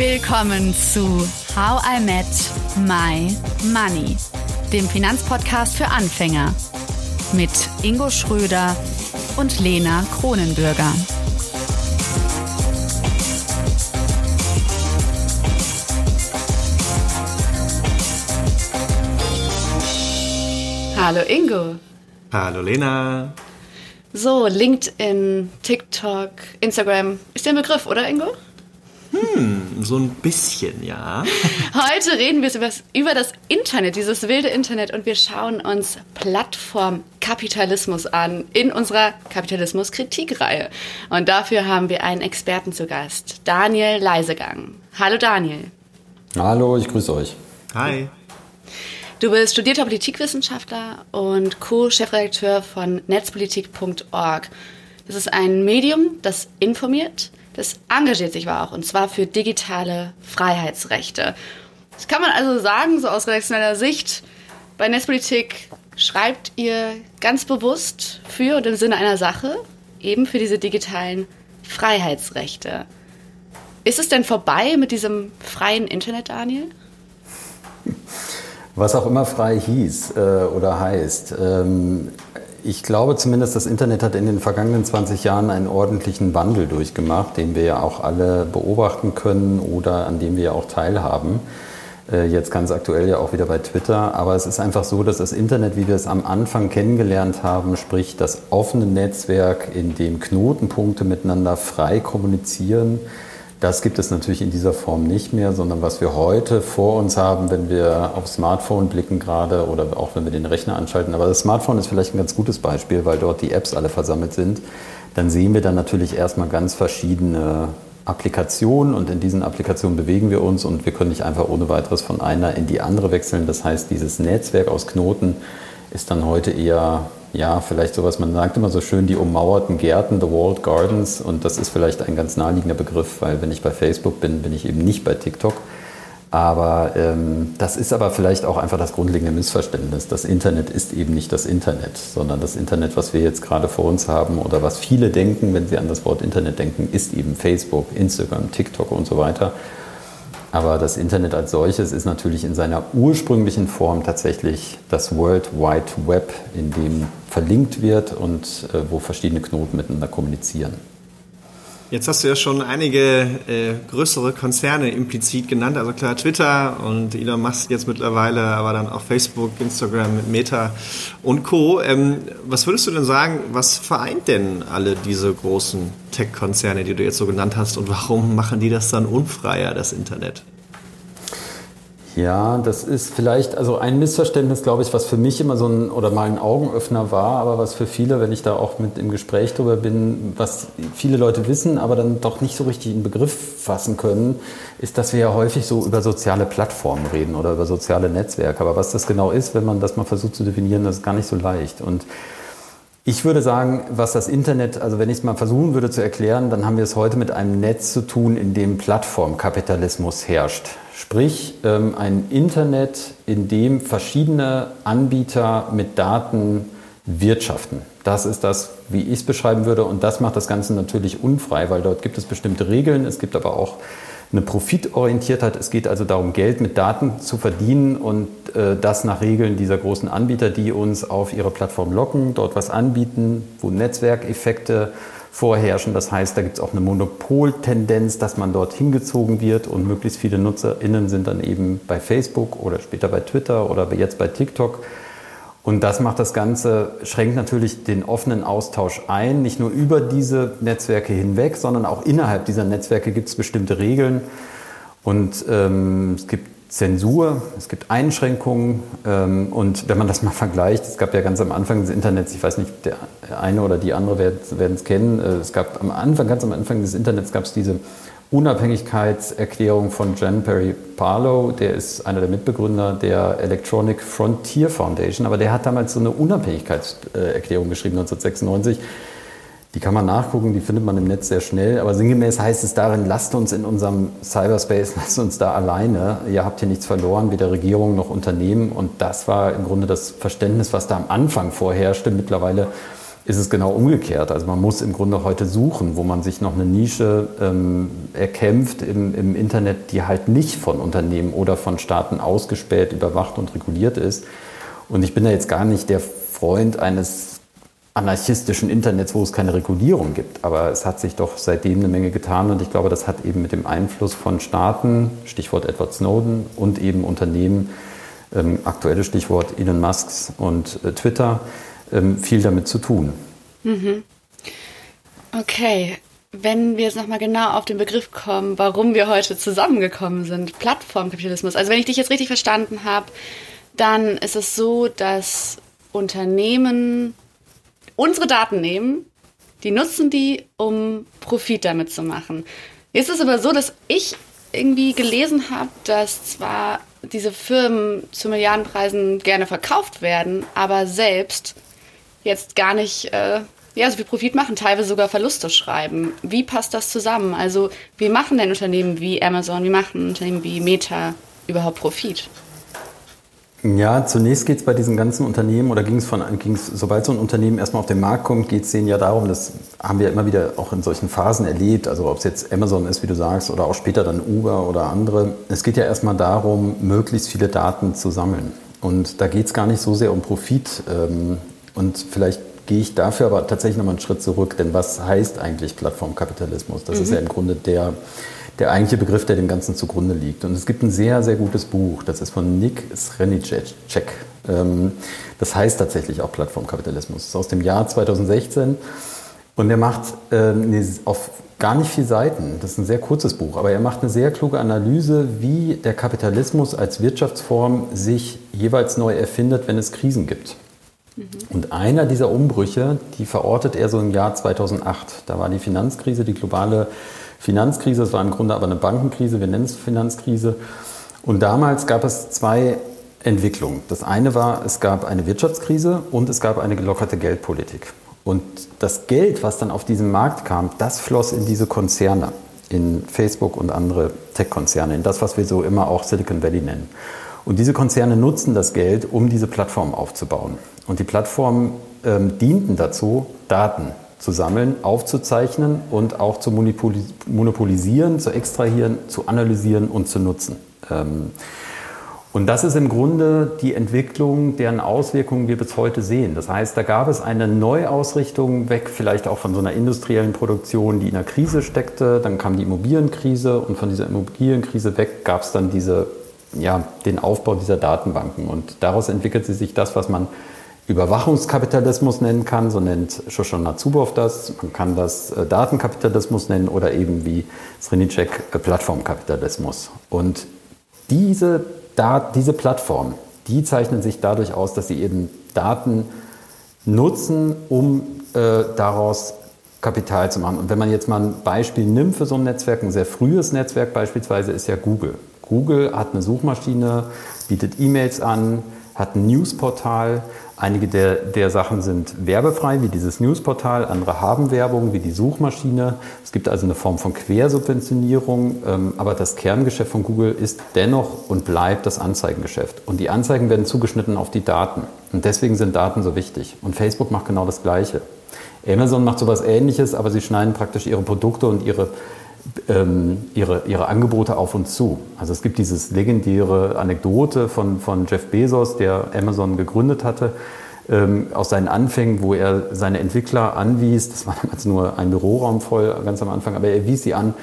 Willkommen zu How I Met My Money, dem Finanzpodcast für Anfänger mit Ingo Schröder und Lena Kronenbürger. Hallo Ingo. Hallo Lena. So, LinkedIn, TikTok, Instagram ist der Begriff, oder Ingo? Hm, so ein bisschen, ja. Heute reden wir über das Internet, dieses wilde Internet, und wir schauen uns Plattformkapitalismus an in unserer Kapitalismus-Kritikreihe. Und dafür haben wir einen Experten zu Gast, Daniel Leisegang. Hallo Daniel. Hallo, ich grüße euch. Hi. Du bist studierter Politikwissenschaftler und Co-Chefredakteur von netzpolitik.org. Das ist ein Medium, das informiert, das engagiert sich aber auch, und zwar für digitale Freiheitsrechte. Das kann man also sagen, so aus redaktioneller Sicht. Bei Netzpolitik schreibt ihr ganz bewusst für und im Sinne einer Sache, eben für diese digitalen Freiheitsrechte. Ist es denn vorbei mit diesem freien Internet, Daniel? Was auch immer frei hieß äh, oder heißt. Ähm, ich glaube zumindest, das Internet hat in den vergangenen 20 Jahren einen ordentlichen Wandel durchgemacht, den wir ja auch alle beobachten können oder an dem wir ja auch teilhaben. Äh, jetzt ganz aktuell ja auch wieder bei Twitter. Aber es ist einfach so, dass das Internet, wie wir es am Anfang kennengelernt haben, sprich das offene Netzwerk, in dem Knotenpunkte miteinander frei kommunizieren, das gibt es natürlich in dieser Form nicht mehr, sondern was wir heute vor uns haben, wenn wir auf Smartphone blicken gerade oder auch wenn wir den Rechner anschalten. Aber das Smartphone ist vielleicht ein ganz gutes Beispiel, weil dort die Apps alle versammelt sind. Dann sehen wir dann natürlich erstmal ganz verschiedene Applikationen und in diesen Applikationen bewegen wir uns und wir können nicht einfach ohne weiteres von einer in die andere wechseln. Das heißt, dieses Netzwerk aus Knoten ist dann heute eher ja, vielleicht sowas, man sagt immer so schön, die ummauerten Gärten, the walled gardens. Und das ist vielleicht ein ganz naheliegender Begriff, weil wenn ich bei Facebook bin, bin ich eben nicht bei TikTok. Aber ähm, das ist aber vielleicht auch einfach das grundlegende Missverständnis. Das Internet ist eben nicht das Internet, sondern das Internet, was wir jetzt gerade vor uns haben oder was viele denken, wenn sie an das Wort Internet denken, ist eben Facebook, Instagram, TikTok und so weiter. Aber das Internet als solches ist natürlich in seiner ursprünglichen Form tatsächlich das World Wide Web, in dem verlinkt wird und äh, wo verschiedene Knoten miteinander kommunizieren. Jetzt hast du ja schon einige äh, größere Konzerne implizit genannt, also klar Twitter und Elon Musk jetzt mittlerweile, aber dann auch Facebook, Instagram mit Meta und Co. Ähm, was würdest du denn sagen, was vereint denn alle diese großen Tech-Konzerne, die du jetzt so genannt hast und warum machen die das dann unfreier, das Internet? Ja, das ist vielleicht also ein Missverständnis, glaube ich, was für mich immer so ein oder mal ein Augenöffner war, aber was für viele, wenn ich da auch mit im Gespräch drüber bin, was viele Leute wissen, aber dann doch nicht so richtig in Begriff fassen können, ist, dass wir ja häufig so über soziale Plattformen reden oder über soziale Netzwerke. Aber was das genau ist, wenn man das mal versucht zu definieren, das ist gar nicht so leicht. Und ich würde sagen, was das Internet, also wenn ich es mal versuchen würde zu erklären, dann haben wir es heute mit einem Netz zu tun, in dem Plattformkapitalismus herrscht. Sprich, ähm, ein Internet, in dem verschiedene Anbieter mit Daten wirtschaften. Das ist das, wie ich es beschreiben würde. Und das macht das Ganze natürlich unfrei, weil dort gibt es bestimmte Regeln. Es gibt aber auch eine Profitorientiertheit. Es geht also darum, Geld mit Daten zu verdienen und äh, das nach Regeln dieser großen Anbieter, die uns auf ihre Plattform locken, dort was anbieten, wo Netzwerkeffekte vorherrschen. Das heißt, da gibt es auch eine Monopoltendenz, dass man dort hingezogen wird und möglichst viele NutzerInnen sind dann eben bei Facebook oder später bei Twitter oder jetzt bei TikTok. Und das macht das Ganze, schränkt natürlich den offenen Austausch ein, nicht nur über diese Netzwerke hinweg, sondern auch innerhalb dieser Netzwerke gibt es bestimmte Regeln. Und ähm, es gibt Zensur, es gibt Einschränkungen ähm, und wenn man das mal vergleicht, es gab ja ganz am Anfang des Internets, ich weiß nicht, der eine oder die andere werden es kennen, äh, es gab am Anfang, ganz am Anfang des Internets gab es diese Unabhängigkeitserklärung von Jan Perry Barlow, der ist einer der Mitbegründer der Electronic Frontier Foundation, aber der hat damals so eine Unabhängigkeitserklärung geschrieben, 1996 die kann man nachgucken, die findet man im Netz sehr schnell. Aber sinngemäß heißt es darin, lasst uns in unserem Cyberspace, lasst uns da alleine. Ihr habt hier nichts verloren, weder Regierung noch Unternehmen. Und das war im Grunde das Verständnis, was da am Anfang vorherrschte. Mittlerweile ist es genau umgekehrt. Also man muss im Grunde heute suchen, wo man sich noch eine Nische ähm, erkämpft im, im Internet, die halt nicht von Unternehmen oder von Staaten ausgespäht, überwacht und reguliert ist. Und ich bin da jetzt gar nicht der Freund eines anarchistischen Internets, wo es keine Regulierung gibt. Aber es hat sich doch seitdem eine Menge getan und ich glaube, das hat eben mit dem Einfluss von Staaten, Stichwort Edward Snowden und eben Unternehmen, ähm, aktuelles Stichwort Elon Musks und äh, Twitter, ähm, viel damit zu tun. Mhm. Okay, wenn wir jetzt nochmal genau auf den Begriff kommen, warum wir heute zusammengekommen sind, Plattformkapitalismus. Also wenn ich dich jetzt richtig verstanden habe, dann ist es so, dass Unternehmen unsere Daten nehmen, die nutzen die, um Profit damit zu machen. Jetzt ist es aber so, dass ich irgendwie gelesen habe, dass zwar diese Firmen zu Milliardenpreisen gerne verkauft werden, aber selbst jetzt gar nicht äh, ja, so viel Profit machen, teilweise sogar Verluste schreiben. Wie passt das zusammen? Also wie machen denn Unternehmen wie Amazon, wie machen Unternehmen wie Meta überhaupt Profit? Ja, zunächst geht es bei diesen ganzen Unternehmen oder ging es von, ging's, sobald so ein Unternehmen erstmal auf den Markt kommt, geht es denen ja darum, das haben wir immer wieder auch in solchen Phasen erlebt, also ob es jetzt Amazon ist, wie du sagst, oder auch später dann Uber oder andere. Es geht ja erstmal darum, möglichst viele Daten zu sammeln. Und da geht es gar nicht so sehr um Profit. Ähm, und vielleicht gehe ich dafür aber tatsächlich nochmal einen Schritt zurück, denn was heißt eigentlich Plattformkapitalismus? Das mhm. ist ja im Grunde der der eigentliche Begriff, der dem Ganzen zugrunde liegt. Und es gibt ein sehr, sehr gutes Buch, das ist von Nick Srenicek. Ähm, das heißt tatsächlich auch Plattformkapitalismus. Das ist aus dem Jahr 2016 und er macht ähm, auf gar nicht viele Seiten, das ist ein sehr kurzes Buch, aber er macht eine sehr kluge Analyse, wie der Kapitalismus als Wirtschaftsform sich jeweils neu erfindet, wenn es Krisen gibt. Und einer dieser Umbrüche, die verortet er so im Jahr 2008. Da war die Finanzkrise, die globale Finanzkrise. Es war im Grunde aber eine Bankenkrise, wir nennen es Finanzkrise. Und damals gab es zwei Entwicklungen. Das eine war, es gab eine Wirtschaftskrise und es gab eine gelockerte Geldpolitik. Und das Geld, was dann auf diesen Markt kam, das floss in diese Konzerne, in Facebook und andere Tech-Konzerne, in das, was wir so immer auch Silicon Valley nennen. Und diese Konzerne nutzten das Geld, um diese Plattform aufzubauen. Und die Plattformen ähm, dienten dazu, Daten zu sammeln, aufzuzeichnen und auch zu monopolisieren, zu extrahieren, zu analysieren und zu nutzen. Ähm, und das ist im Grunde die Entwicklung, deren Auswirkungen wir bis heute sehen. Das heißt, da gab es eine Neuausrichtung weg, vielleicht auch von so einer industriellen Produktion, die in einer Krise steckte. Dann kam die Immobilienkrise und von dieser Immobilienkrise weg gab es dann diese, ja, den Aufbau dieser Datenbanken. Und daraus entwickelte sich das, was man Überwachungskapitalismus nennen kann, so nennt Shoshana Zuboff das. Man kann das äh, Datenkapitalismus nennen oder eben wie Srinicek äh, Plattformkapitalismus. Und diese, Dat diese Plattform, die zeichnen sich dadurch aus, dass sie eben Daten nutzen, um äh, daraus Kapital zu machen. Und wenn man jetzt mal ein Beispiel nimmt für so ein Netzwerk, ein sehr frühes Netzwerk beispielsweise ist ja Google. Google hat eine Suchmaschine, bietet E-Mails an, hat ein Newsportal, Einige der, der Sachen sind werbefrei, wie dieses Newsportal, andere haben Werbung, wie die Suchmaschine. Es gibt also eine Form von Quersubventionierung, ähm, aber das Kerngeschäft von Google ist dennoch und bleibt das Anzeigengeschäft. Und die Anzeigen werden zugeschnitten auf die Daten. Und deswegen sind Daten so wichtig. Und Facebook macht genau das Gleiche. Amazon macht sowas ähnliches, aber sie schneiden praktisch ihre Produkte und ihre ihre, ihre Angebote auf uns zu. Also es gibt dieses legendäre Anekdote von, von Jeff Bezos, der Amazon gegründet hatte, ähm, aus seinen Anfängen, wo er seine Entwickler anwies, das war damals nur ein Büroraum voll ganz am Anfang, aber er wies sie an,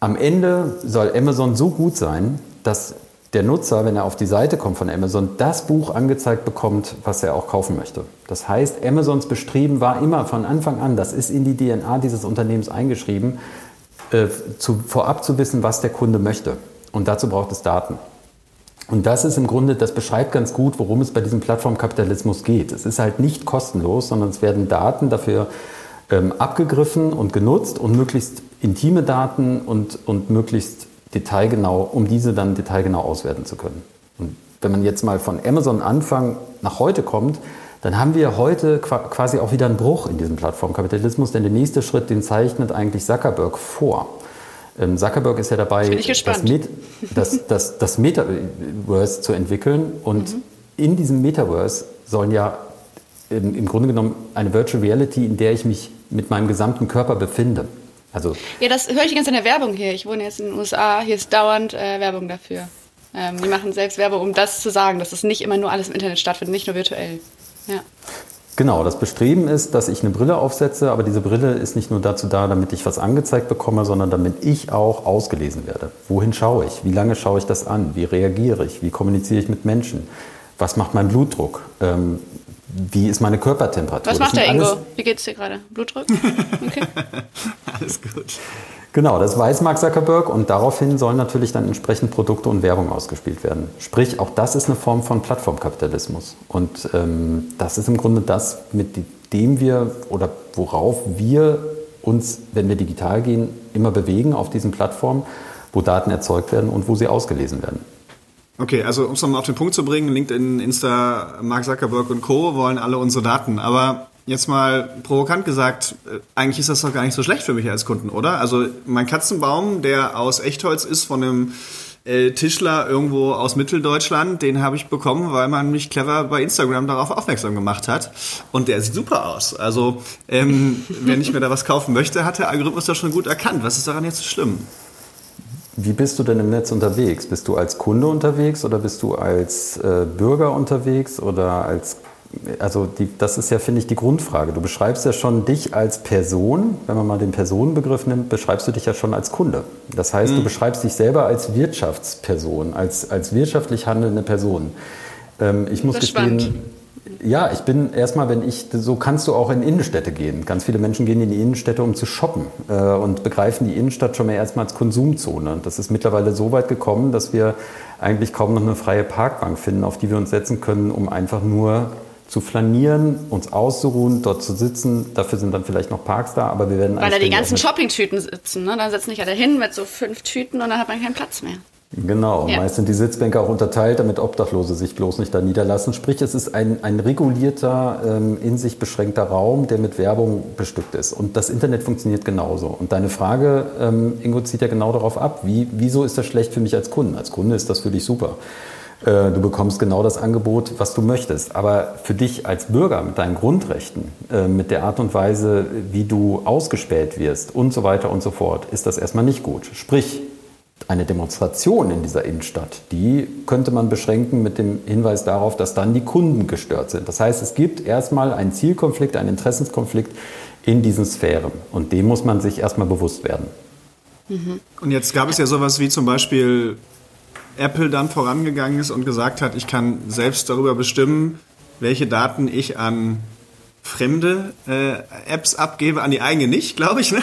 am Ende soll Amazon so gut sein, dass der Nutzer, wenn er auf die Seite kommt von Amazon, das Buch angezeigt bekommt, was er auch kaufen möchte. Das heißt, Amazons Bestreben war immer von Anfang an, das ist in die DNA dieses Unternehmens eingeschrieben, äh, zu, vorab zu wissen, was der Kunde möchte. Und dazu braucht es Daten. Und das ist im Grunde, das beschreibt ganz gut, worum es bei diesem Plattformkapitalismus geht. Es ist halt nicht kostenlos, sondern es werden Daten dafür ähm, abgegriffen und genutzt und möglichst intime Daten und, und möglichst detailgenau, um diese dann detailgenau auswerten zu können. Und wenn man jetzt mal von Amazon Anfang nach heute kommt, dann haben wir heute quasi auch wieder einen Bruch in diesem Plattformkapitalismus, denn der nächste Schritt, den zeichnet eigentlich Zuckerberg vor. Ähm, Zuckerberg ist ja dabei, das, Met das, das, das, Metaverse zu entwickeln und mhm. in diesem Metaverse sollen ja im, im Grunde genommen eine Virtual Reality, in der ich mich mit meinem gesamten Körper befinde. Also ja, das höre ich die ganze Zeit in der Werbung hier. Ich wohne jetzt in den USA, hier ist dauernd äh, Werbung dafür. Ähm, die machen selbst Werbung, um das zu sagen, dass es nicht immer nur alles im Internet stattfindet, nicht nur virtuell. Ja. Genau, das Bestreben ist, dass ich eine Brille aufsetze, aber diese Brille ist nicht nur dazu da, damit ich was angezeigt bekomme, sondern damit ich auch ausgelesen werde. Wohin schaue ich? Wie lange schaue ich das an? Wie reagiere ich? Wie kommuniziere ich mit Menschen? Was macht mein Blutdruck? Ähm, wie ist meine Körpertemperatur? Was macht der Ingo? Wie geht es dir gerade? Blutdruck? Okay. alles gut. Genau, das weiß Mark Zuckerberg und daraufhin sollen natürlich dann entsprechend Produkte und Werbung ausgespielt werden. Sprich, auch das ist eine Form von Plattformkapitalismus. Und ähm, das ist im Grunde das, mit dem wir oder worauf wir uns, wenn wir digital gehen, immer bewegen auf diesen Plattformen, wo Daten erzeugt werden und wo sie ausgelesen werden. Okay, also um es nochmal auf den Punkt zu bringen, LinkedIn, Insta, Mark Zuckerberg und Co. wollen alle unsere Daten. Aber jetzt mal provokant gesagt, äh, eigentlich ist das doch gar nicht so schlecht für mich als Kunden, oder? Also mein Katzenbaum, der aus Echtholz ist von einem äh, Tischler irgendwo aus Mitteldeutschland, den habe ich bekommen, weil man mich clever bei Instagram darauf aufmerksam gemacht hat. Und der sieht super aus. Also ähm, wenn ich mir da was kaufen möchte, hat der Algorithmus das schon gut erkannt. Was ist daran jetzt so schlimm? Wie bist du denn im Netz unterwegs? Bist du als Kunde unterwegs oder bist du als äh, Bürger unterwegs oder als also die, das ist ja, finde ich, die Grundfrage. Du beschreibst ja schon dich als Person, wenn man mal den Personenbegriff nimmt, beschreibst du dich ja schon als Kunde. Das heißt, mhm. du beschreibst dich selber als Wirtschaftsperson, als, als wirtschaftlich handelnde Person. Ähm, ich muss gestehen, spannend. Ja, ich bin erstmal, wenn ich, so kannst du auch in Innenstädte gehen. Ganz viele Menschen gehen in die Innenstädte, um zu shoppen äh, und begreifen die Innenstadt schon mal erstmal als Konsumzone. Das ist mittlerweile so weit gekommen, dass wir eigentlich kaum noch eine freie Parkbank finden, auf die wir uns setzen können, um einfach nur zu flanieren, uns auszuruhen, dort zu sitzen. Dafür sind dann vielleicht noch Parks da, aber wir werden Weil da die ganzen Shoppingtüten sitzen. Ne? Dann setzen nicht alle hin mit so fünf Tüten und dann hat man keinen Platz mehr. Genau, ja. meist sind die Sitzbänke auch unterteilt, damit Obdachlose sich bloß nicht da niederlassen. Sprich, es ist ein, ein regulierter, ähm, in sich beschränkter Raum, der mit Werbung bestückt ist. Und das Internet funktioniert genauso. Und deine Frage, ähm, Ingo, zieht ja genau darauf ab. Wie, wieso ist das schlecht für mich als Kunden? Als Kunde ist das für dich super. Äh, du bekommst genau das Angebot, was du möchtest. Aber für dich als Bürger mit deinen Grundrechten, äh, mit der Art und Weise, wie du ausgespäht wirst und so weiter und so fort, ist das erstmal nicht gut. Sprich, eine Demonstration in dieser Innenstadt, die könnte man beschränken mit dem Hinweis darauf, dass dann die Kunden gestört sind. Das heißt, es gibt erstmal einen Zielkonflikt, einen Interessenskonflikt in diesen Sphären. Und dem muss man sich erstmal bewusst werden. Mhm. Und jetzt gab es ja sowas wie zum Beispiel Apple dann vorangegangen ist und gesagt hat, ich kann selbst darüber bestimmen, welche Daten ich an fremde äh, Apps abgebe, an die eigene nicht, glaube ich. Ne?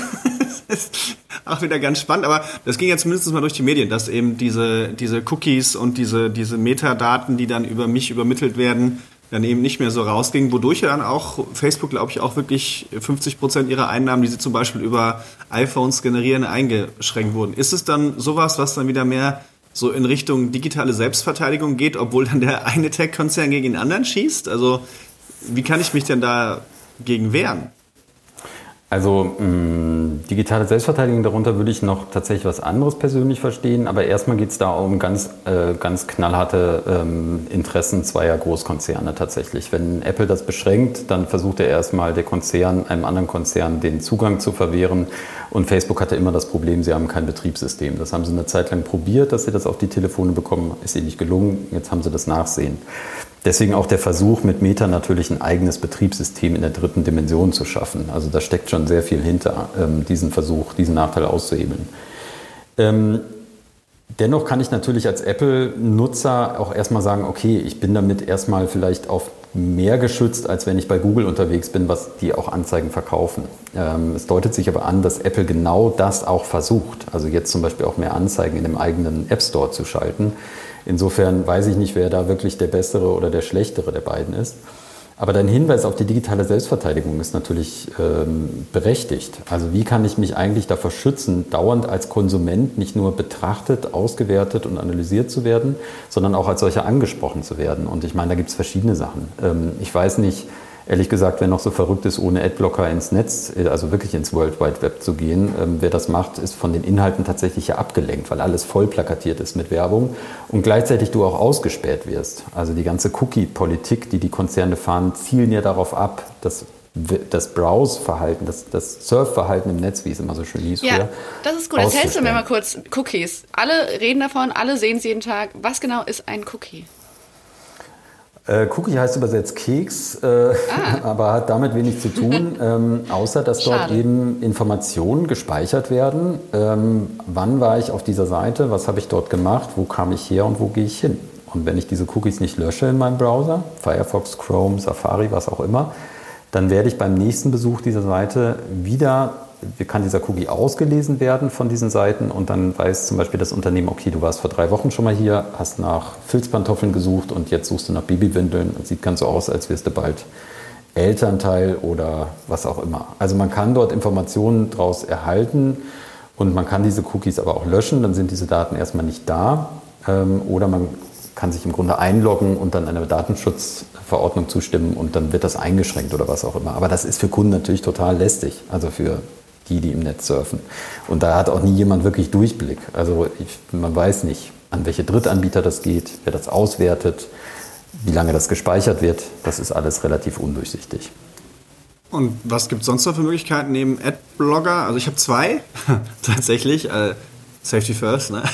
auch wieder ganz spannend, aber das ging ja zumindest mal durch die Medien, dass eben diese, diese Cookies und diese, diese Metadaten, die dann über mich übermittelt werden, dann eben nicht mehr so rausgingen, wodurch ja dann auch Facebook, glaube ich, auch wirklich 50 Prozent ihrer Einnahmen, die sie zum Beispiel über iPhones generieren, eingeschränkt wurden. Ist es dann sowas, was dann wieder mehr so in Richtung digitale Selbstverteidigung geht, obwohl dann der eine Tech-Konzern gegen den anderen schießt? Also wie kann ich mich denn da gegen wehren? Also mh, digitale Selbstverteidigung, darunter würde ich noch tatsächlich was anderes persönlich verstehen, aber erstmal geht es da um ganz, äh, ganz knallharte ähm, Interessen zweier Großkonzerne tatsächlich. Wenn Apple das beschränkt, dann versucht er erstmal der Konzern, einem anderen Konzern den Zugang zu verwehren und Facebook hatte immer das Problem, sie haben kein Betriebssystem. Das haben sie eine Zeit lang probiert, dass sie das auf die Telefone bekommen, ist ihnen nicht gelungen, jetzt haben sie das Nachsehen. Deswegen auch der Versuch, mit Meta natürlich ein eigenes Betriebssystem in der dritten Dimension zu schaffen. Also da steckt schon sehr viel hinter, ähm, diesen Versuch, diesen Nachteil auszuhebeln. Ähm, dennoch kann ich natürlich als Apple-Nutzer auch erstmal sagen, okay, ich bin damit erstmal vielleicht auf mehr geschützt, als wenn ich bei Google unterwegs bin, was die auch Anzeigen verkaufen. Ähm, es deutet sich aber an, dass Apple genau das auch versucht. Also jetzt zum Beispiel auch mehr Anzeigen in dem eigenen App Store zu schalten. Insofern weiß ich nicht, wer da wirklich der bessere oder der schlechtere der beiden ist. Aber dein Hinweis auf die digitale Selbstverteidigung ist natürlich ähm, berechtigt. Also wie kann ich mich eigentlich davor schützen, dauernd als Konsument nicht nur betrachtet, ausgewertet und analysiert zu werden, sondern auch als solcher angesprochen zu werden? Und ich meine, da gibt es verschiedene Sachen. Ähm, ich weiß nicht, Ehrlich gesagt, wer noch so verrückt ist, ohne Adblocker ins Netz, äh, also wirklich ins World Wide Web zu gehen, ähm, wer das macht, ist von den Inhalten tatsächlich ja abgelenkt, weil alles voll plakatiert ist mit Werbung und gleichzeitig du auch ausgespäht wirst. Also die ganze Cookie-Politik, die die Konzerne fahren, zielen ja darauf ab, dass das Browse-Verhalten, das, das Surf-Verhalten im Netz, wie es immer so schön hieß. Ja, früher, das ist gut. Erzählst du mir mal kurz Cookies. Alle reden davon, alle sehen es jeden Tag. Was genau ist ein Cookie? Äh, Cookie heißt übersetzt Keks, äh, ah. aber hat damit wenig zu tun, ähm, außer dass Schade. dort eben Informationen gespeichert werden. Ähm, wann war ich auf dieser Seite? Was habe ich dort gemacht? Wo kam ich her und wo gehe ich hin? Und wenn ich diese Cookies nicht lösche in meinem Browser, Firefox, Chrome, Safari, was auch immer, dann werde ich beim nächsten Besuch dieser Seite wieder, kann dieser Cookie ausgelesen werden von diesen Seiten und dann weiß zum Beispiel das Unternehmen, okay, du warst vor drei Wochen schon mal hier, hast nach Filzpantoffeln gesucht und jetzt suchst du nach Babywindeln und sieht ganz so aus, als wirst du bald Elternteil oder was auch immer. Also man kann dort Informationen daraus erhalten und man kann diese Cookies aber auch löschen, dann sind diese Daten erstmal nicht da. Ähm, oder man kann sich im Grunde einloggen und dann einer Datenschutzverordnung zustimmen und dann wird das eingeschränkt oder was auch immer. Aber das ist für Kunden natürlich total lästig, also für die, die im Netz surfen. Und da hat auch nie jemand wirklich Durchblick. Also ich, man weiß nicht, an welche Drittanbieter das geht, wer das auswertet, wie lange das gespeichert wird. Das ist alles relativ undurchsichtig. Und was gibt es sonst noch für Möglichkeiten neben Adblogger? Also ich habe zwei tatsächlich. Äh, Safety First, ne?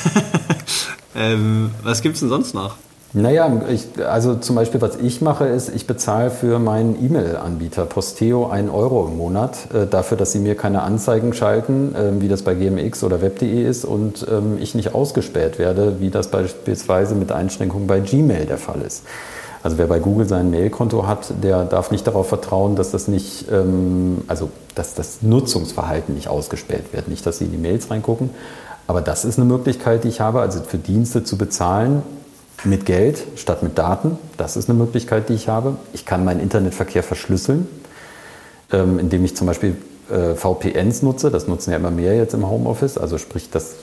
Ähm, was gibt es denn sonst noch? Naja, ich, also zum Beispiel, was ich mache, ist, ich bezahle für meinen E-Mail-Anbieter Posteo 1 Euro im Monat äh, dafür, dass sie mir keine Anzeigen schalten, äh, wie das bei GMX oder Web.de ist und ähm, ich nicht ausgespäht werde, wie das beispielsweise mit Einschränkungen bei Gmail der Fall ist. Also wer bei Google sein Mailkonto hat, der darf nicht darauf vertrauen, dass das nicht, ähm, also dass das Nutzungsverhalten nicht ausgespäht wird, nicht, dass sie in die Mails reingucken. Aber das ist eine Möglichkeit, die ich habe, also für Dienste zu bezahlen mit Geld statt mit Daten. Das ist eine Möglichkeit, die ich habe. Ich kann meinen Internetverkehr verschlüsseln, ähm, indem ich zum Beispiel äh, VPNs nutze. Das nutzen ja immer mehr jetzt im Homeoffice. Also sprich, dass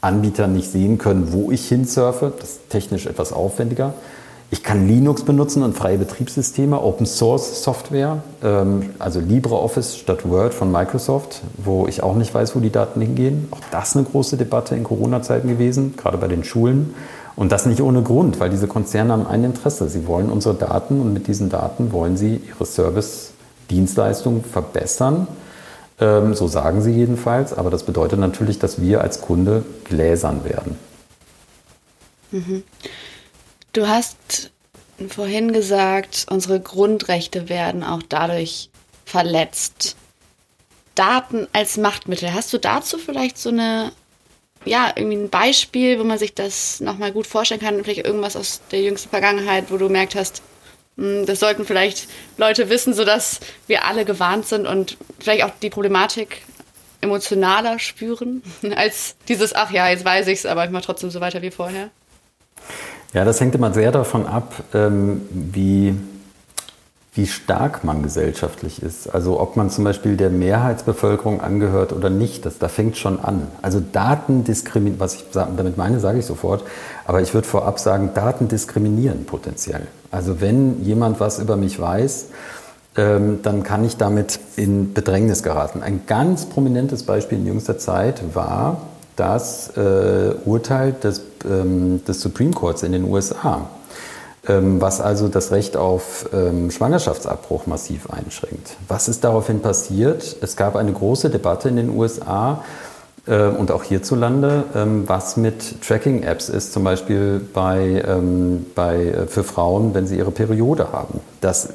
Anbieter nicht sehen können, wo ich hinsurfe. Das ist technisch etwas aufwendiger. Ich kann Linux benutzen und freie Betriebssysteme, Open Source Software, ähm, also LibreOffice statt Word von Microsoft, wo ich auch nicht weiß, wo die Daten hingehen. Auch das eine große Debatte in Corona-Zeiten gewesen, gerade bei den Schulen. Und das nicht ohne Grund, weil diese Konzerne haben ein Interesse. Sie wollen unsere Daten und mit diesen Daten wollen sie ihre Service-Dienstleistungen verbessern. Ähm, so sagen sie jedenfalls. Aber das bedeutet natürlich, dass wir als Kunde gläsern werden. Mhm. Du hast vorhin gesagt, unsere Grundrechte werden auch dadurch verletzt. Daten als Machtmittel. Hast du dazu vielleicht so eine, ja, irgendwie ein Beispiel, wo man sich das nochmal gut vorstellen kann? Vielleicht irgendwas aus der jüngsten Vergangenheit, wo du merkt hast, hm, das sollten vielleicht Leute wissen, sodass wir alle gewarnt sind und vielleicht auch die Problematik emotionaler spüren, als dieses, ach ja, jetzt weiß ich's, aber ich mache trotzdem so weiter wie vorher. Ja, das hängt immer sehr davon ab, ähm, wie, wie stark man gesellschaftlich ist. Also ob man zum Beispiel der Mehrheitsbevölkerung angehört oder nicht, das, da fängt schon an. Also Daten diskriminieren, was ich damit meine, sage ich sofort, aber ich würde vorab sagen, Daten diskriminieren potenziell. Also wenn jemand was über mich weiß, ähm, dann kann ich damit in Bedrängnis geraten. Ein ganz prominentes Beispiel in jüngster Zeit war das äh, Urteil des ähm, des Supreme Courts in den USA, was also das Recht auf ähm, Schwangerschaftsabbruch massiv einschränkt. Was ist daraufhin passiert? Es gab eine große Debatte in den USA, äh, und auch hierzulande, ähm, was mit Tracking-Apps ist, zum Beispiel bei, ähm, bei, äh, für Frauen, wenn sie ihre Periode haben. Das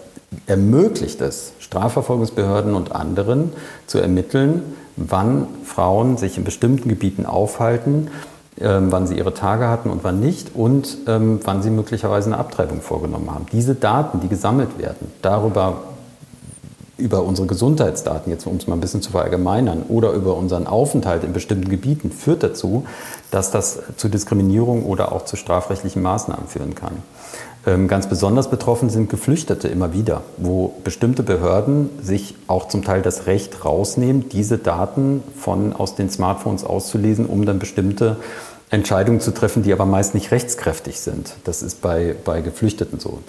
ermöglicht es Strafverfolgungsbehörden und anderen zu ermitteln, wann Frauen sich in bestimmten Gebieten aufhalten ähm, wann sie ihre Tage hatten und wann nicht und ähm, wann sie möglicherweise eine Abtreibung vorgenommen haben. Diese Daten, die gesammelt werden, darüber über unsere Gesundheitsdaten, jetzt um es mal ein bisschen zu verallgemeinern, oder über unseren Aufenthalt in bestimmten Gebieten, führt dazu, dass das zu Diskriminierung oder auch zu strafrechtlichen Maßnahmen führen kann. Ähm, ganz besonders betroffen sind Geflüchtete immer wieder, wo bestimmte Behörden sich auch zum Teil das Recht rausnehmen, diese Daten von aus den Smartphones auszulesen, um dann bestimmte Entscheidungen zu treffen, die aber meist nicht rechtskräftig sind. Das ist bei, bei Geflüchteten so.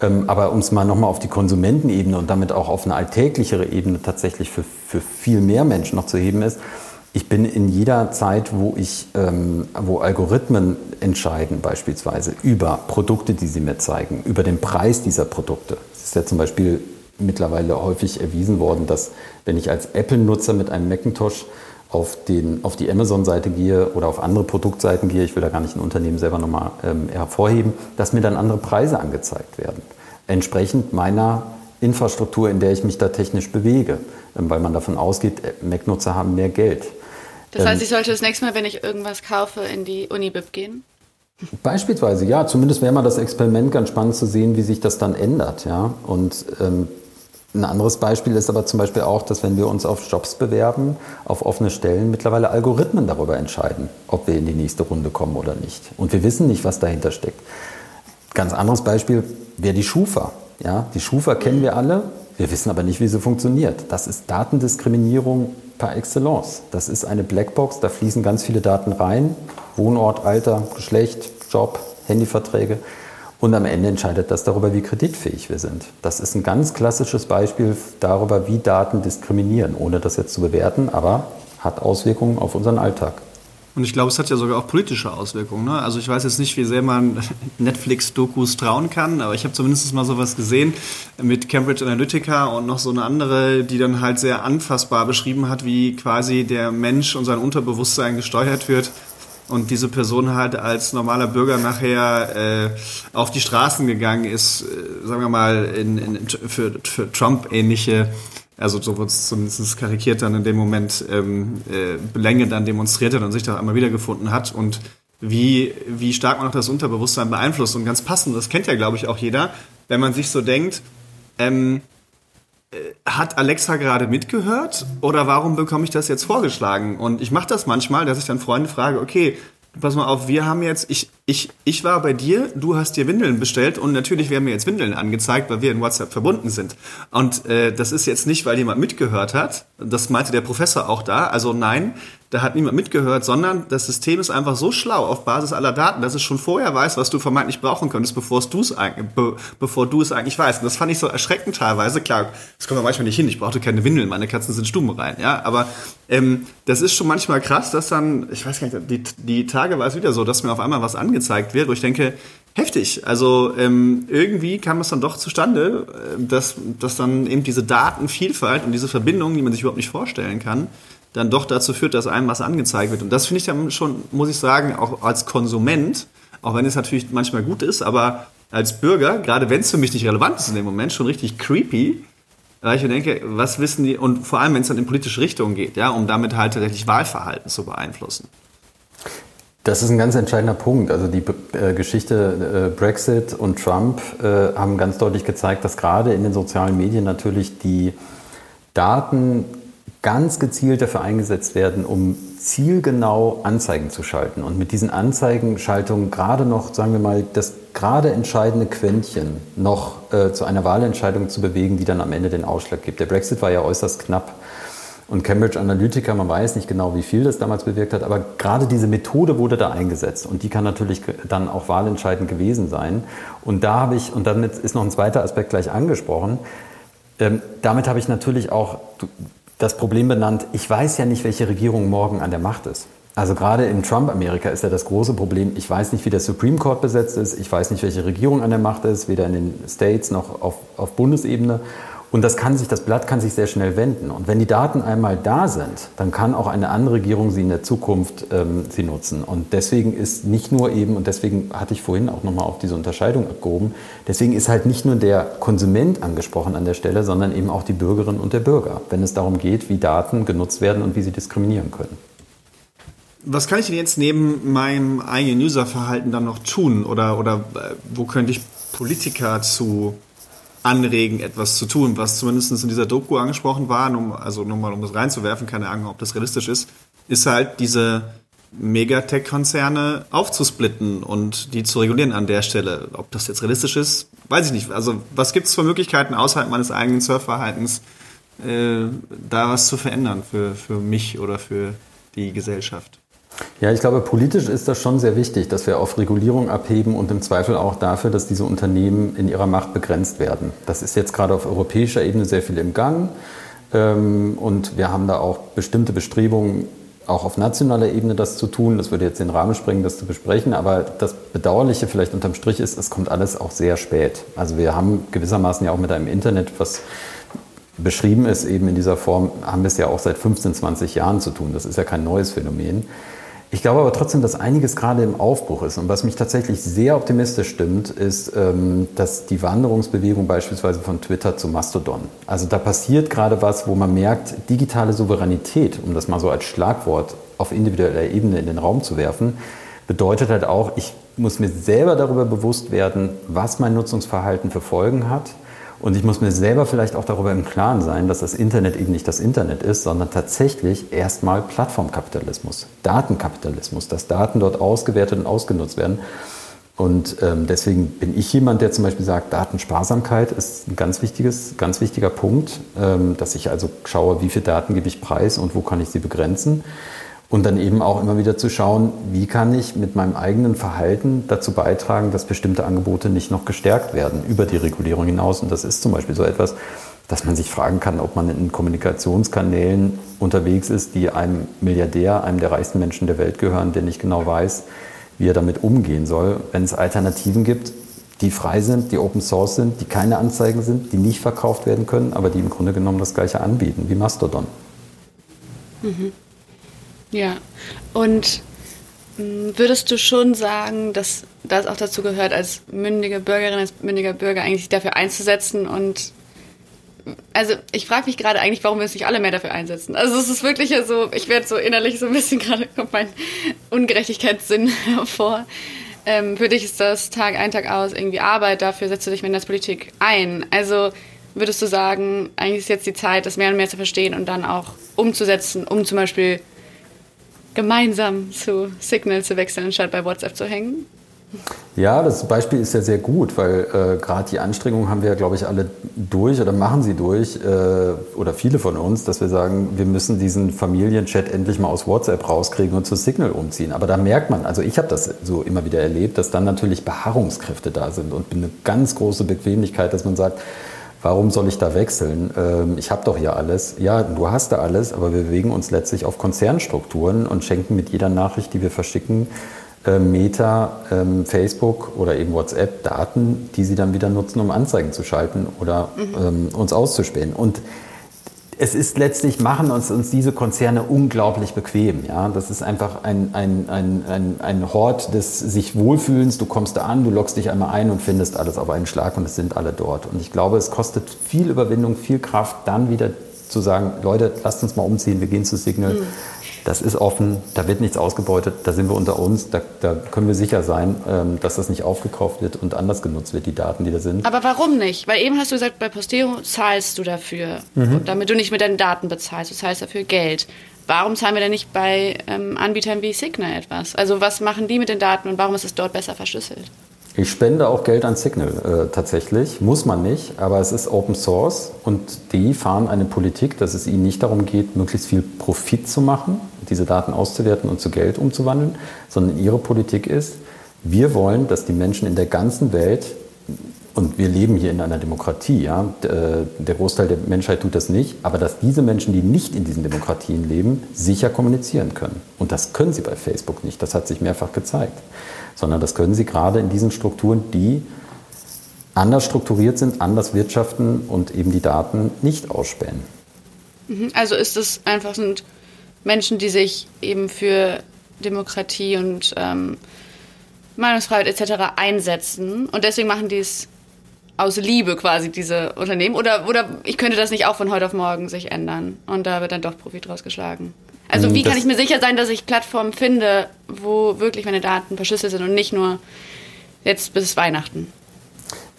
Ähm, aber um es mal nochmal auf die Konsumentenebene und damit auch auf eine alltäglichere Ebene tatsächlich für, für viel mehr Menschen noch zu heben ist, ich bin in jeder Zeit, wo ich, ähm, wo Algorithmen entscheiden, beispielsweise über Produkte, die sie mir zeigen, über den Preis dieser Produkte. Es ist ja zum Beispiel mittlerweile häufig erwiesen worden, dass wenn ich als Apple-Nutzer mit einem Macintosh auf, den, auf die Amazon-Seite gehe oder auf andere Produktseiten gehe, ich will da gar nicht ein Unternehmen selber nochmal ähm, hervorheben, dass mir dann andere Preise angezeigt werden. Entsprechend meiner Infrastruktur, in der ich mich da technisch bewege, ähm, weil man davon ausgeht, äh, Mac-Nutzer haben mehr Geld. Das heißt, ähm, ich sollte das nächste Mal, wenn ich irgendwas kaufe, in die Unibib gehen? Beispielsweise, ja. Zumindest wäre mal das Experiment ganz spannend zu sehen, wie sich das dann ändert. Ja? Und ähm, ein anderes Beispiel ist aber zum Beispiel auch, dass wenn wir uns auf Jobs bewerben, auf offene Stellen, mittlerweile Algorithmen darüber entscheiden, ob wir in die nächste Runde kommen oder nicht. Und wir wissen nicht, was dahinter steckt. Ganz anderes Beispiel wäre die Schufa. Ja, die Schufa kennen wir alle, wir wissen aber nicht, wie sie funktioniert. Das ist Datendiskriminierung par excellence. Das ist eine Blackbox, da fließen ganz viele Daten rein. Wohnort, Alter, Geschlecht, Job, Handyverträge. Und am Ende entscheidet das darüber, wie kreditfähig wir sind. Das ist ein ganz klassisches Beispiel darüber, wie Daten diskriminieren, ohne das jetzt zu bewerten, aber hat Auswirkungen auf unseren Alltag. Und ich glaube, es hat ja sogar auch politische Auswirkungen. Ne? Also ich weiß jetzt nicht, wie sehr man Netflix-Dokus trauen kann, aber ich habe zumindest mal sowas gesehen mit Cambridge Analytica und noch so eine andere, die dann halt sehr anfassbar beschrieben hat, wie quasi der Mensch und sein Unterbewusstsein gesteuert wird und diese Person halt als normaler Bürger nachher äh, auf die Straßen gegangen ist, äh, sagen wir mal, in, in, für, für Trump-ähnliche also so wird es zumindest karikiert dann in dem Moment, ähm, äh, Belänge dann demonstriert hat und sich da einmal wiedergefunden hat und wie, wie stark man auch das Unterbewusstsein beeinflusst. Und ganz passend, das kennt ja, glaube ich, auch jeder, wenn man sich so denkt, ähm, äh, hat Alexa gerade mitgehört oder warum bekomme ich das jetzt vorgeschlagen? Und ich mache das manchmal, dass ich dann Freunde frage, okay, pass mal auf, wir haben jetzt, ich, ich, ich war bei dir, du hast dir Windeln bestellt und natürlich werden mir jetzt Windeln angezeigt, weil wir in WhatsApp verbunden sind. Und äh, das ist jetzt nicht, weil jemand mitgehört hat, das meinte der Professor auch da, also nein, da hat niemand mitgehört, sondern das System ist einfach so schlau auf Basis aller Daten, dass es schon vorher weiß, was du vermeintlich brauchen könntest, bevor du es be, bevor du es eigentlich weißt. Und das fand ich so erschreckend teilweise. Klar, das kommen wir manchmal nicht hin. Ich brauchte keine Windeln, meine Katzen sind stumm rein. Ja, aber ähm, das ist schon manchmal krass, dass dann, ich weiß gar nicht, die, die Tage war es wieder so, dass mir auf einmal was angezeigt wird, wo ich denke, heftig. Also ähm, irgendwie kam es dann doch zustande, äh, dass, dass dann eben diese Datenvielfalt und diese Verbindungen, die man sich überhaupt nicht vorstellen kann, dann doch dazu führt, dass einem was angezeigt wird. Und das finde ich dann schon, muss ich sagen, auch als Konsument, auch wenn es natürlich manchmal gut ist, aber als Bürger, gerade wenn es für mich nicht relevant ist in dem Moment, schon richtig creepy, weil ich mir denke, was wissen die, und vor allem, wenn es dann in politische Richtungen geht, ja, um damit halt tatsächlich Wahlverhalten zu beeinflussen. Das ist ein ganz entscheidender Punkt. Also die äh, Geschichte äh, Brexit und Trump äh, haben ganz deutlich gezeigt, dass gerade in den sozialen Medien natürlich die Daten ganz gezielt dafür eingesetzt werden, um zielgenau Anzeigen zu schalten. Und mit diesen Anzeigenschaltungen gerade noch, sagen wir mal, das gerade entscheidende Quäntchen noch äh, zu einer Wahlentscheidung zu bewegen, die dann am Ende den Ausschlag gibt. Der Brexit war ja äußerst knapp. Und Cambridge Analytica, man weiß nicht genau, wie viel das damals bewirkt hat, aber gerade diese Methode wurde da eingesetzt und die kann natürlich dann auch wahlentscheidend gewesen sein. Und da habe ich, und damit ist noch ein zweiter Aspekt gleich angesprochen, ähm, damit habe ich natürlich auch das Problem benannt, ich weiß ja nicht, welche Regierung morgen an der Macht ist. Also gerade in Trump-Amerika ist ja das große Problem, ich weiß nicht, wie der Supreme Court besetzt ist, ich weiß nicht, welche Regierung an der Macht ist, weder in den States noch auf, auf Bundesebene. Und das kann sich, das Blatt kann sich sehr schnell wenden. Und wenn die Daten einmal da sind, dann kann auch eine andere Regierung sie in der Zukunft ähm, sie nutzen. Und deswegen ist nicht nur eben, und deswegen hatte ich vorhin auch nochmal auf diese Unterscheidung abgehoben, deswegen ist halt nicht nur der Konsument angesprochen an der Stelle, sondern eben auch die Bürgerin und der Bürger, wenn es darum geht, wie Daten genutzt werden und wie sie diskriminieren können. Was kann ich denn jetzt neben meinem eigenen Userverhalten dann noch tun? Oder, oder äh, wo könnte ich Politiker zu anregen, etwas zu tun, was zumindest in dieser Doku angesprochen war, um, also nur mal um das reinzuwerfen, keine Ahnung, ob das realistisch ist, ist halt diese Megatech-Konzerne aufzusplitten und die zu regulieren an der Stelle. Ob das jetzt realistisch ist, weiß ich nicht. Also was gibt es für Möglichkeiten außerhalb meines eigenen Surfverhaltens, äh, da was zu verändern für, für mich oder für die Gesellschaft? Ja, ich glaube, politisch ist das schon sehr wichtig, dass wir auf Regulierung abheben und im Zweifel auch dafür, dass diese Unternehmen in ihrer Macht begrenzt werden. Das ist jetzt gerade auf europäischer Ebene sehr viel im Gang. Ähm, und wir haben da auch bestimmte Bestrebungen, auch auf nationaler Ebene das zu tun. Das würde jetzt den Rahmen sprengen, das zu besprechen. Aber das Bedauerliche vielleicht unterm Strich ist, es kommt alles auch sehr spät. Also wir haben gewissermaßen ja auch mit einem Internet, was beschrieben ist, eben in dieser Form, haben wir es ja auch seit 15, 20 Jahren zu tun. Das ist ja kein neues Phänomen. Ich glaube aber trotzdem, dass einiges gerade im Aufbruch ist. Und was mich tatsächlich sehr optimistisch stimmt, ist, ähm, dass die Wanderungsbewegung beispielsweise von Twitter zu Mastodon. Also da passiert gerade was, wo man merkt, digitale Souveränität, um das mal so als Schlagwort auf individueller Ebene in den Raum zu werfen, bedeutet halt auch, ich muss mir selber darüber bewusst werden, was mein Nutzungsverhalten für Folgen hat und ich muss mir selber vielleicht auch darüber im Klaren sein, dass das Internet eben nicht das Internet ist, sondern tatsächlich erstmal Plattformkapitalismus, Datenkapitalismus, dass Daten dort ausgewertet und ausgenutzt werden. Und ähm, deswegen bin ich jemand, der zum Beispiel sagt, Datensparsamkeit ist ein ganz, wichtiges, ganz wichtiger Punkt, ähm, dass ich also schaue, wie viele Daten gebe ich preis und wo kann ich sie begrenzen. Und dann eben auch immer wieder zu schauen, wie kann ich mit meinem eigenen Verhalten dazu beitragen, dass bestimmte Angebote nicht noch gestärkt werden über die Regulierung hinaus. Und das ist zum Beispiel so etwas, dass man sich fragen kann, ob man in Kommunikationskanälen unterwegs ist, die einem Milliardär, einem der reichsten Menschen der Welt gehören, der nicht genau weiß, wie er damit umgehen soll. Wenn es Alternativen gibt, die frei sind, die Open Source sind, die keine Anzeigen sind, die nicht verkauft werden können, aber die im Grunde genommen das Gleiche anbieten, wie Mastodon. Mhm. Ja, und hm, würdest du schon sagen, dass das auch dazu gehört, als mündige Bürgerin, als mündiger Bürger eigentlich sich dafür einzusetzen und also ich frage mich gerade eigentlich, warum wir uns nicht alle mehr dafür einsetzen. Also es ist wirklich so, ich werde so innerlich so ein bisschen gerade, kommt mein Ungerechtigkeitssinn hervor. Ähm, für dich ist das Tag ein, Tag aus irgendwie Arbeit, dafür setzt du dich mit der Politik ein. Also würdest du sagen, eigentlich ist jetzt die Zeit, das mehr und mehr zu verstehen und dann auch umzusetzen, um zum Beispiel gemeinsam zu Signal zu wechseln, anstatt bei WhatsApp zu hängen? Ja, das Beispiel ist ja sehr gut, weil äh, gerade die Anstrengungen haben wir ja, glaube ich, alle durch oder machen sie durch äh, oder viele von uns, dass wir sagen, wir müssen diesen Familienchat endlich mal aus WhatsApp rauskriegen und zu Signal umziehen. Aber da merkt man, also ich habe das so immer wieder erlebt, dass dann natürlich Beharrungskräfte da sind und eine ganz große Bequemlichkeit, dass man sagt, Warum soll ich da wechseln? Ähm, ich habe doch hier alles. Ja, du hast da alles, aber wir bewegen uns letztlich auf Konzernstrukturen und schenken mit jeder Nachricht, die wir verschicken, äh, Meta, ähm, Facebook oder eben WhatsApp Daten, die sie dann wieder nutzen, um Anzeigen zu schalten oder mhm. ähm, uns auszuspähen. Und es ist letztlich, machen uns, uns diese Konzerne unglaublich bequem. Ja? Das ist einfach ein, ein, ein, ein, ein Hort des sich Wohlfühlens. Du kommst da an, du loggst dich einmal ein und findest alles auf einen Schlag und es sind alle dort. Und ich glaube, es kostet viel Überwindung, viel Kraft, dann wieder zu sagen, Leute, lasst uns mal umziehen, wir gehen zu Signal. Mhm. Das ist offen, da wird nichts ausgebeutet, da sind wir unter uns, da, da können wir sicher sein, ähm, dass das nicht aufgekauft wird und anders genutzt wird, die Daten, die da sind. Aber warum nicht? Weil eben hast du gesagt, bei Posteo zahlst du dafür, mhm. damit du nicht mit deinen Daten bezahlst, du zahlst dafür Geld. Warum zahlen wir denn nicht bei ähm, Anbietern wie Signal etwas? Also was machen die mit den Daten und warum ist es dort besser verschlüsselt? Ich spende auch Geld an Signal äh, tatsächlich, muss man nicht, aber es ist Open Source und die fahren eine Politik, dass es ihnen nicht darum geht, möglichst viel Profit zu machen, diese Daten auszuwerten und zu Geld umzuwandeln, sondern ihre Politik ist, wir wollen, dass die Menschen in der ganzen Welt, und wir leben hier in einer Demokratie, ja, der Großteil der Menschheit tut das nicht, aber dass diese Menschen, die nicht in diesen Demokratien leben, sicher kommunizieren können. Und das können sie bei Facebook nicht, das hat sich mehrfach gezeigt sondern das können sie gerade in diesen Strukturen, die anders strukturiert sind, anders wirtschaften und eben die Daten nicht ausspähen. Mhm. Also ist es einfach sind Menschen, die sich eben für Demokratie und ähm, Meinungsfreiheit etc. einsetzen und deswegen machen die es aus Liebe quasi diese Unternehmen oder oder ich könnte das nicht auch von heute auf morgen sich ändern und da wird dann doch Profit rausgeschlagen. Also wie das kann ich mir sicher sein, dass ich Plattformen finde, wo wirklich meine Daten verschlüsselt sind und nicht nur jetzt bis Weihnachten?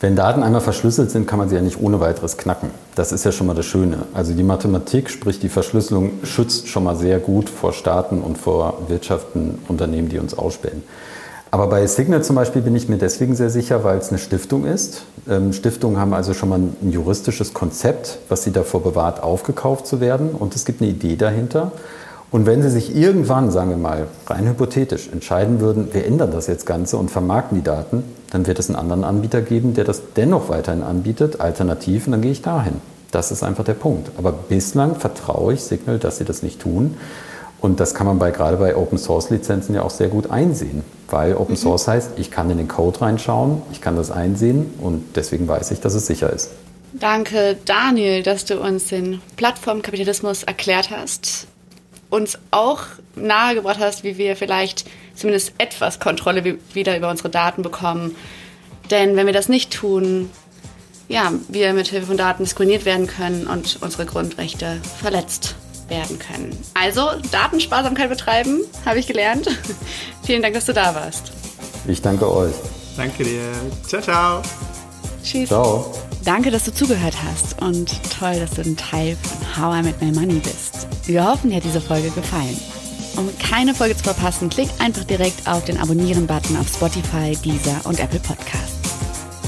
Wenn Daten einmal verschlüsselt sind, kann man sie ja nicht ohne weiteres knacken. Das ist ja schon mal das Schöne. Also die Mathematik, sprich die Verschlüsselung, schützt schon mal sehr gut vor Staaten und vor Wirtschaften, Unternehmen, die uns ausspähen. Aber bei Signal zum Beispiel bin ich mir deswegen sehr sicher, weil es eine Stiftung ist. Ähm, Stiftungen haben also schon mal ein juristisches Konzept, was sie davor bewahrt, aufgekauft zu werden. Und es gibt eine Idee dahinter. Und wenn Sie sich irgendwann, sagen wir mal, rein hypothetisch entscheiden würden, wir ändern das jetzt Ganze und vermarkten die Daten, dann wird es einen anderen Anbieter geben, der das dennoch weiterhin anbietet, alternativ, und dann gehe ich dahin. Das ist einfach der Punkt. Aber bislang vertraue ich Signal, dass sie das nicht tun. Und das kann man bei, gerade bei Open Source Lizenzen ja auch sehr gut einsehen, weil Open mhm. Source heißt, ich kann in den Code reinschauen, ich kann das einsehen und deswegen weiß ich, dass es sicher ist. Danke, Daniel, dass du uns den Plattformkapitalismus erklärt hast, uns auch nahegebracht hast, wie wir vielleicht zumindest etwas Kontrolle wieder über unsere Daten bekommen. Denn wenn wir das nicht tun, ja, wir mit Hilfe von Daten diskriminiert werden können und unsere Grundrechte verletzt werden können. Also Datensparsamkeit betreiben, habe ich gelernt. Vielen Dank, dass du da warst. Ich danke euch. Danke dir. Ciao, ciao. Tschüss. Ciao. Danke, dass du zugehört hast und toll, dass du ein Teil von How I Met My Money bist. Wir hoffen, dir hat diese Folge gefallen. Um keine Folge zu verpassen, klick einfach direkt auf den Abonnieren-Button auf Spotify, Deezer und Apple Podcasts.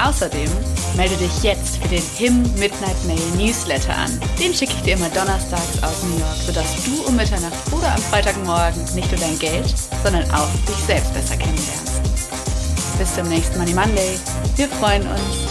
Außerdem melde dich jetzt für den HIM Midnight Mail Newsletter an. Den schicke ich dir immer donnerstags aus New York, sodass du um Mitternacht oder am Freitagmorgen nicht nur dein Geld, sondern auch dich selbst besser kennenlernst. Bis zum nächsten Money Monday. Wir freuen uns.